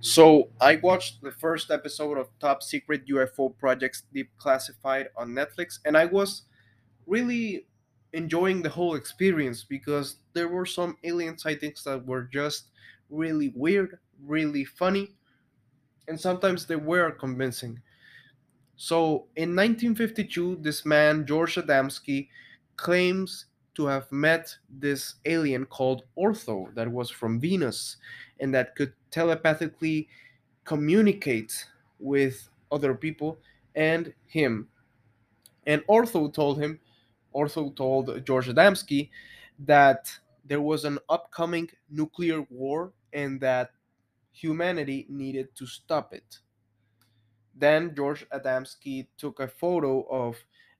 So I watched the first episode of Top Secret UFO Projects Declassified on Netflix, and I was really enjoying the whole experience because there were some alien sightings that were just really weird, really funny, and sometimes they were convincing. So in 1952, this man, George Adamski, claims to have met this alien called Ortho that was from Venus and that could telepathically communicate with other people and him. And Ortho told him, Ortho told George Adamski that there was an upcoming nuclear war and that humanity needed to stop it. Then George Adamski took a photo of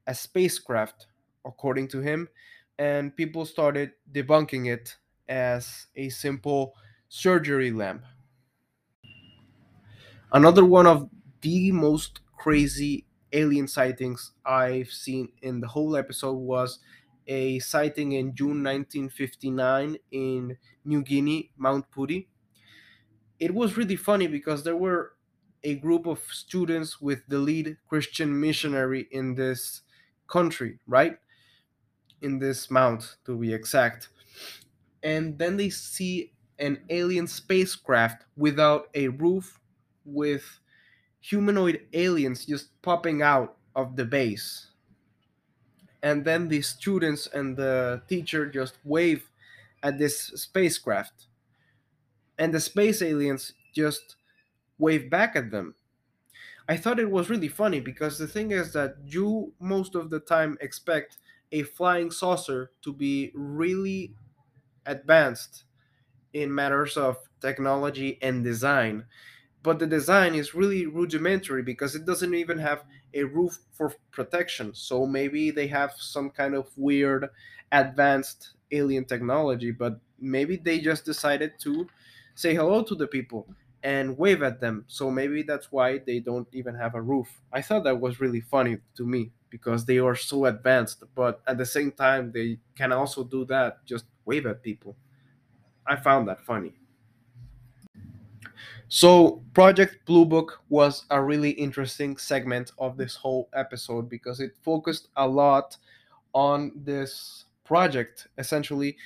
a spacecraft, according to him, and people started debunking it as a simple surgery lamp. Another one of the most crazy alien sightings I've seen in the whole episode was a sighting in June 1959 in New Guinea, Mount Puri. It was really funny because there were a group of students with the lead Christian missionary in this country, right? In this mount, to be exact. And then they see an alien spacecraft without a roof with humanoid aliens just popping out of the base. And then the students and the teacher just wave at this spacecraft. And the space aliens just wave back at them. I thought it was really funny because the thing is that you most of the time expect a flying saucer to be really advanced in matters of technology and design but the design is really rudimentary because it doesn't even have a roof for protection. So maybe they have some kind of weird advanced alien technology, but maybe they just decided to say hello to the people and wave at them. So maybe that's why they don't even have a roof. I thought that was really funny to me because they are so advanced, but at the same time, they can also do that, just wave at people. I found that funny. So, Project Blue Book was a really interesting segment of this whole episode because it focused a lot on this project, essentially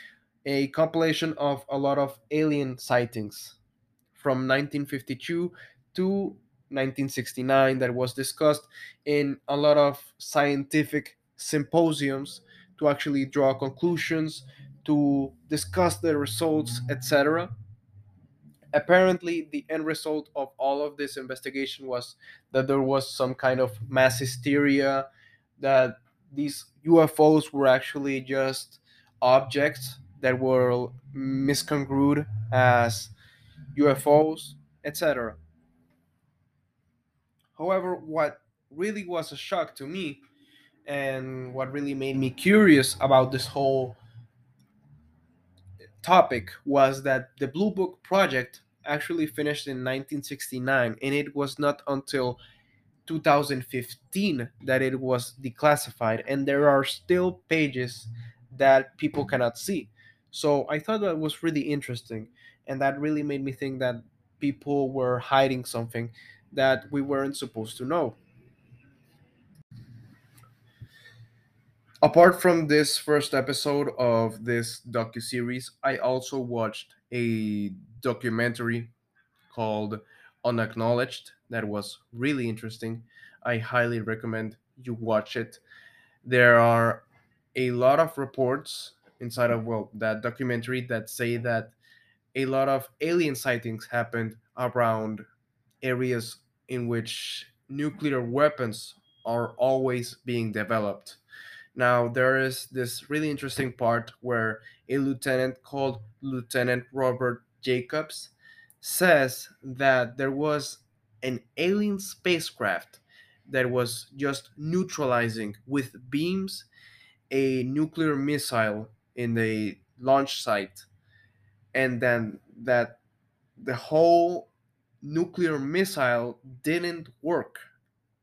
a compilation of a lot of alien sightings from 1952 to 1969 that was discussed in a lot of scientific symposiums to actually draw conclusions, to discuss the results, etc apparently the end result of all of this investigation was that there was some kind of mass hysteria that these UFOs were actually just objects that were misconstrued as UFOs, etc. However, what really was a shock to me and what really made me curious about this whole topic was that the Blue Book project actually finished in 1969, and it was not until 2015 that it was declassified, and there are still pages that people cannot see. So I thought that was really interesting, and that really made me think that people were hiding something that we weren't supposed to know. Apart from this first episode of this docu-series, I also watched a documentary called Unacknowledged that was really interesting. I highly recommend you watch it. There are a lot of reports inside of well that documentary that say that a lot of alien sightings happened around areas in which nuclear weapons are always being developed now, there is this really interesting part where a lieutenant called Lieutenant Robert Jacobs says that there was an alien spacecraft that was just neutralizing with beams a nuclear missile in the launch site, and then that the whole nuclear missile didn't work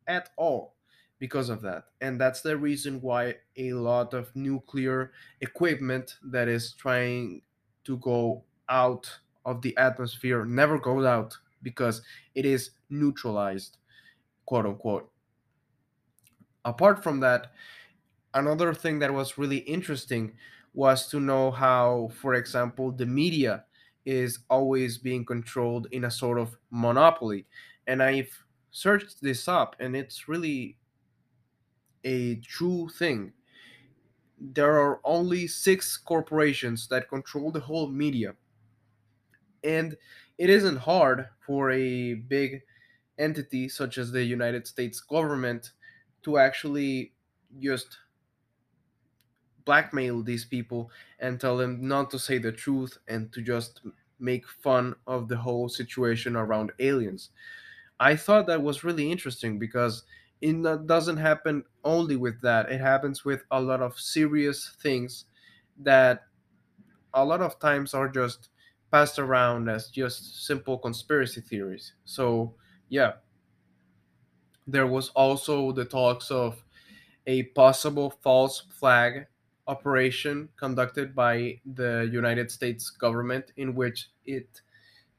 at all because of that. And that's the reason why a lot of nuclear equipment that is trying to go out of the atmosphere never goes out because it is neutralized, quote unquote. Apart from that, another thing that was really interesting was to know how, for example, the media is always being controlled in a sort of monopoly. And I've searched this up, and it's really a true thing. There are only six corporations that control the whole media. And it isn't hard for a big entity such as the United States government to actually just blackmail these people and tell them not to say the truth and to just make fun of the whole situation around aliens. I thought that was really interesting because it doesn't happen only with that, it happens with a lot of serious things that a lot of times are just passed around as just simple conspiracy theories. So, yeah, there was also the talks of a possible false flag operation conducted by the United States government in which it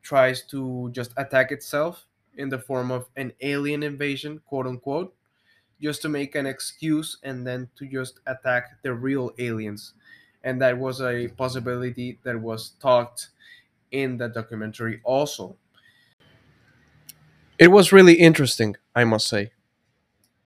tries to just attack itself in the form of an alien invasion, quote unquote, just to make an excuse and then to just attack the real aliens. And that was a possibility that was talked in the documentary also. It was really interesting, I must say.